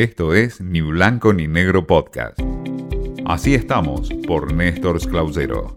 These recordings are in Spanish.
Esto es Ni Blanco ni Negro Podcast. Así estamos por Néstor Clausero.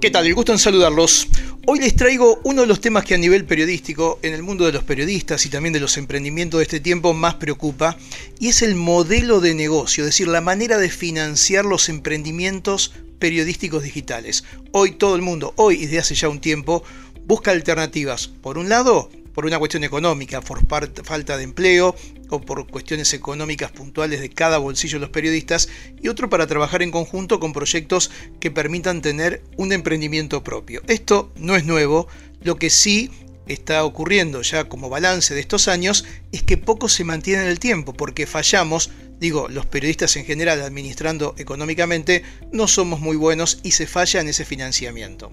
¿Qué tal? El gusto en saludarlos. Hoy les traigo uno de los temas que a nivel periodístico, en el mundo de los periodistas y también de los emprendimientos de este tiempo, más preocupa, y es el modelo de negocio, es decir, la manera de financiar los emprendimientos periodísticos digitales. Hoy todo el mundo, hoy y desde hace ya un tiempo, busca alternativas. Por un lado, por una cuestión económica, por falta de empleo o por cuestiones económicas puntuales de cada bolsillo de los periodistas, y otro para trabajar en conjunto con proyectos que permitan tener un emprendimiento propio. Esto no es nuevo, lo que sí está ocurriendo ya como balance de estos años es que poco se mantiene en el tiempo, porque fallamos digo, los periodistas en general administrando económicamente, no somos muy buenos y se falla en ese financiamiento.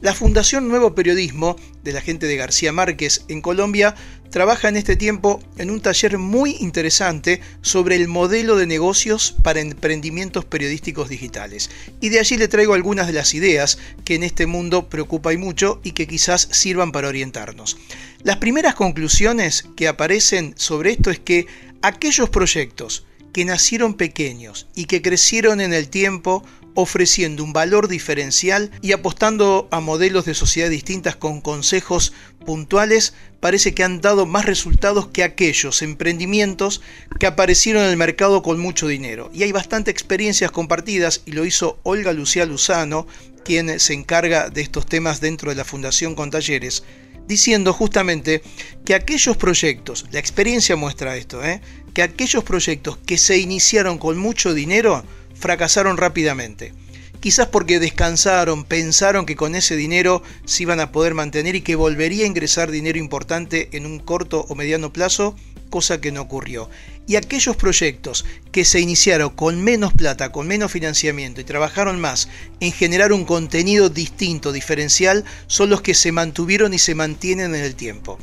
La Fundación Nuevo Periodismo de la gente de García Márquez en Colombia trabaja en este tiempo en un taller muy interesante sobre el modelo de negocios para emprendimientos periodísticos digitales. Y de allí le traigo algunas de las ideas que en este mundo preocupa y mucho y que quizás sirvan para orientarnos. Las primeras conclusiones que aparecen sobre esto es que aquellos proyectos que nacieron pequeños y que crecieron en el tiempo ofreciendo un valor diferencial y apostando a modelos de sociedad distintas con consejos puntuales, parece que han dado más resultados que aquellos emprendimientos que aparecieron en el mercado con mucho dinero. Y hay bastantes experiencias compartidas y lo hizo Olga Lucía Luzano, quien se encarga de estos temas dentro de la Fundación con Talleres, diciendo justamente que aquellos proyectos, la experiencia muestra esto, ¿eh? Que aquellos proyectos que se iniciaron con mucho dinero fracasaron rápidamente. Quizás porque descansaron, pensaron que con ese dinero se iban a poder mantener y que volvería a ingresar dinero importante en un corto o mediano plazo, cosa que no ocurrió. Y aquellos proyectos que se iniciaron con menos plata, con menos financiamiento y trabajaron más en generar un contenido distinto, diferencial, son los que se mantuvieron y se mantienen en el tiempo.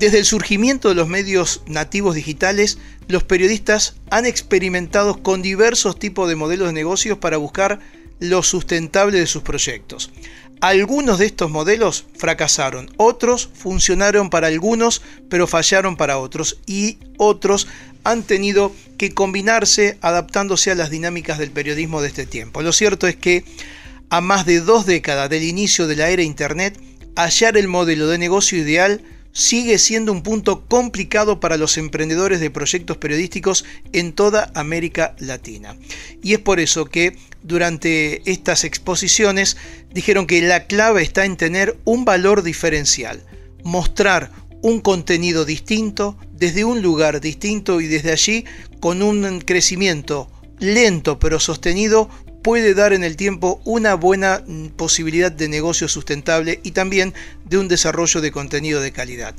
Desde el surgimiento de los medios nativos digitales, los periodistas han experimentado con diversos tipos de modelos de negocios para buscar lo sustentable de sus proyectos. Algunos de estos modelos fracasaron, otros funcionaron para algunos, pero fallaron para otros, y otros han tenido que combinarse adaptándose a las dinámicas del periodismo de este tiempo. Lo cierto es que a más de dos décadas del inicio de la era Internet, hallar el modelo de negocio ideal sigue siendo un punto complicado para los emprendedores de proyectos periodísticos en toda América Latina. Y es por eso que durante estas exposiciones dijeron que la clave está en tener un valor diferencial, mostrar un contenido distinto desde un lugar distinto y desde allí con un crecimiento lento pero sostenido puede dar en el tiempo una buena mm, posibilidad de negocio sustentable y también de un desarrollo de contenido de calidad.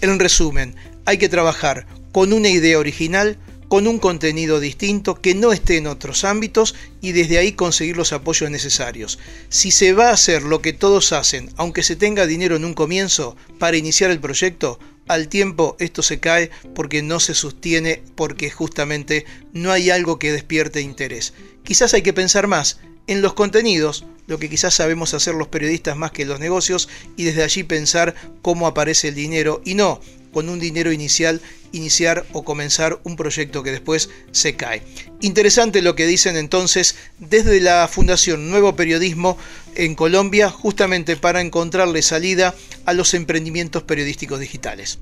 En resumen, hay que trabajar con una idea original, con un contenido distinto que no esté en otros ámbitos y desde ahí conseguir los apoyos necesarios. Si se va a hacer lo que todos hacen, aunque se tenga dinero en un comienzo para iniciar el proyecto, al tiempo esto se cae porque no se sostiene, porque justamente no hay algo que despierte interés. Quizás hay que pensar más en los contenidos, lo que quizás sabemos hacer los periodistas más que los negocios, y desde allí pensar cómo aparece el dinero y no con un dinero inicial iniciar o comenzar un proyecto que después se cae. Interesante lo que dicen entonces desde la Fundación Nuevo Periodismo en Colombia, justamente para encontrarle salida a los emprendimientos periodísticos digitales.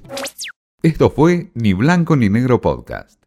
Esto fue Ni Blanco ni Negro Podcast.